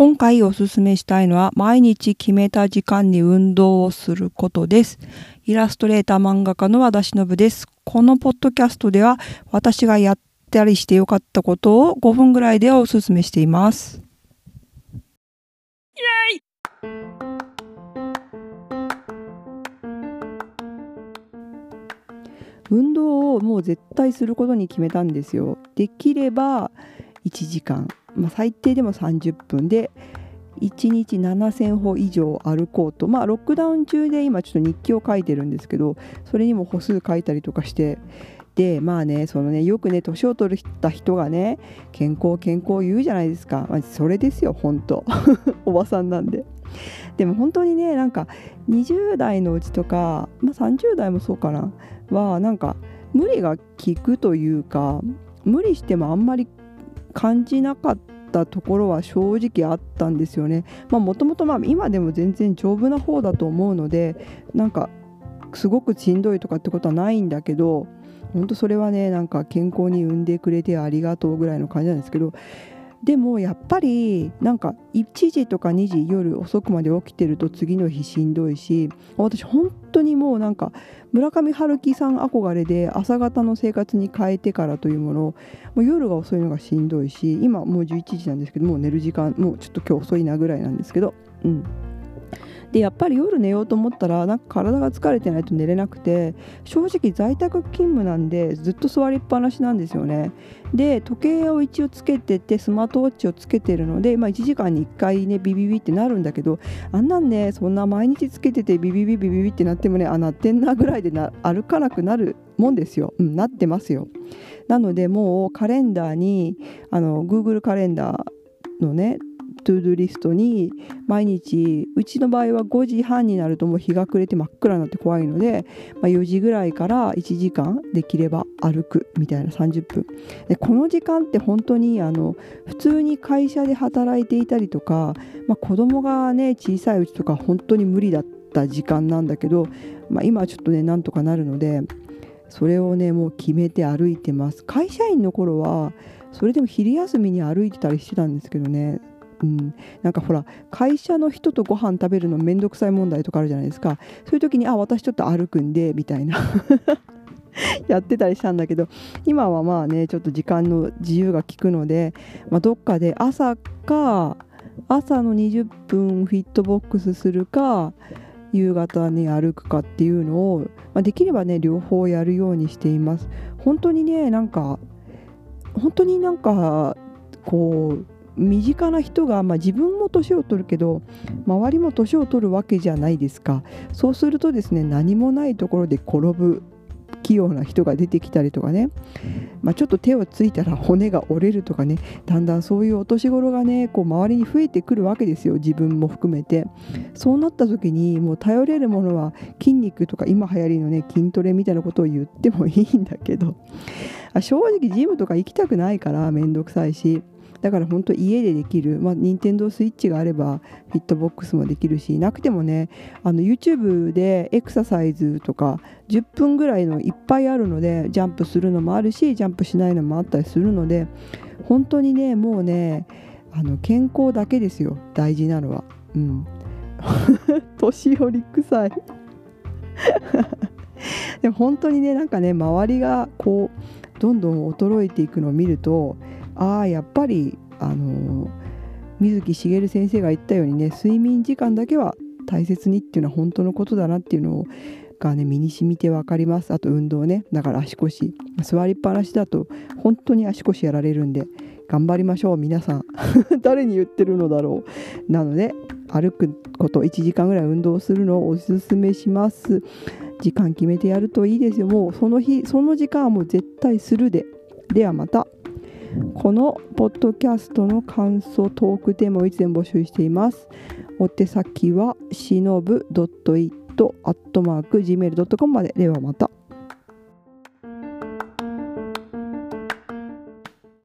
今回おすすめしたいのは毎日決めた時間に運動をすることです。イラストレーター漫画家の和田忍です。このポッドキャストでは私がやったりしてよかったことを5分ぐらいでおすすめしています。イエイ運動をもう絶対することに決めたんですよ。できれば1時間まあ、最低でも30分で1日7000歩以上歩こうと。まあロックダウン中で今ちょっと日記を書いてるんですけどそれにも歩数書いたりとかして。でまあねそのねよくね年を取った人がね健康健康言うじゃないですか、まあ、それですよ本当。おばさんなんで。でも本当にねなんか20代のうちとか、まあ、30代もそうかな。はなんか無理が効くというか無理してもあんまり感じなかったところは正直あったんですよね。もともと今でも全然丈夫な方だと思うのでなんかすごくしんどいとかってことはないんだけど本当それはねなんか健康に産んでくれてありがとうぐらいの感じなんですけどでもやっぱりなんか1時とか2時夜遅くまで起きてると次の日しんどいし私本当にもうなんか村上春樹さん憧れで朝方の生活に変えてからというものもう夜が遅いのがしんどいし今もう11時なんですけどもう寝る時間もうちょっと今日遅いなぐらいなんですけどうん。でやっぱり夜寝ようと思ったらなんか体が疲れてないと寝れなくて正直在宅勤務なんでずっと座りっぱなしなんですよね。で時計を一応つけててスマートウォッチをつけてるので、まあ、1時間に1回ねビビビってなるんだけどあんなんねそんな毎日つけててビビビビビビってなってもねあなってんなぐらいでな歩かなくなるもんですよ、うん、なってますよ。なのでもうカレンダーにあの Google カレンダーのねトゥードゥリストに毎日うちの場合は5時半になるともう日が暮れて真っ暗になって怖いので、まあ、4時ぐらいから1時間できれば歩くみたいな30分。でこの時間って本当にあの普通に会社で働いていたりとか、まあ、子供がね小さいうちとか本当に無理だった時間なんだけど、まあ、今はちょっとねなんとかなるのでそれをねもう決めて歩いてます。会社員の頃はそれでも昼休みに歩いてたりしてたんですけどね。うん、なんかほら会社の人とご飯食べるのめんどくさい問題とかあるじゃないですか。そういう時にあ私ちょっと歩くんでみたいな。やってたりしたんだけど今はまあねちょっと時間の自由が利くので、まあ、どっかで朝か朝の20分フィットボックスするか夕方に歩くかっていうのを、まあ、できればね両方やるようにしています。本当にねなんか本当になんかこう身近な人が、まあ、自分も年を取るけど周りも年を取るわけじゃないですか。そうするとですね何もないところで転ぶ器用な人が出てきたりとかね、まあ、ちょっと手をついたら骨が折れるとかね。だんだんそういうお年頃がねこう周りに増えてくるわけですよ。自分も含めて。そうなった時にもう頼れるものは筋肉とか今流行りのね筋トレみたいなことを言ってもいいんだけど。正直ジムとか行きたくないからめんどくさいし。だから本当家でできる、まあ、任天堂スイッチがあればフィットボックスもできるしなくてもねあの YouTube でエクササイズとか10分ぐらいのいっぱいあるのでジャンプするのもあるしジャンプしないのもあったりするので本当にねもうねあの健康だけですよ大事なのは。うん。年寄り臭い。でも本当にねなんかね周りがこうどんどん衰えていくのを見るとああやっぱりあの水木しげる先生が言ったようにね睡眠時間だけは大切にっていうのは本当のことだなっていうのをがね身に染みて分かります。あと運動ねだから足腰座りっぱなしだと本当に足腰やられるんで頑張りましょう皆さん。誰に言ってるのだろう。なので歩くこと1時間ぐらい運動するのをおすすめします。時間決めてやるといいですよ。もうその日その時間はもう絶対するで。ではまた。このポッドキャストの感想トークテーマをいつでも募集しています。お手先はしのぶ .it.gmail.com まで。ではまた。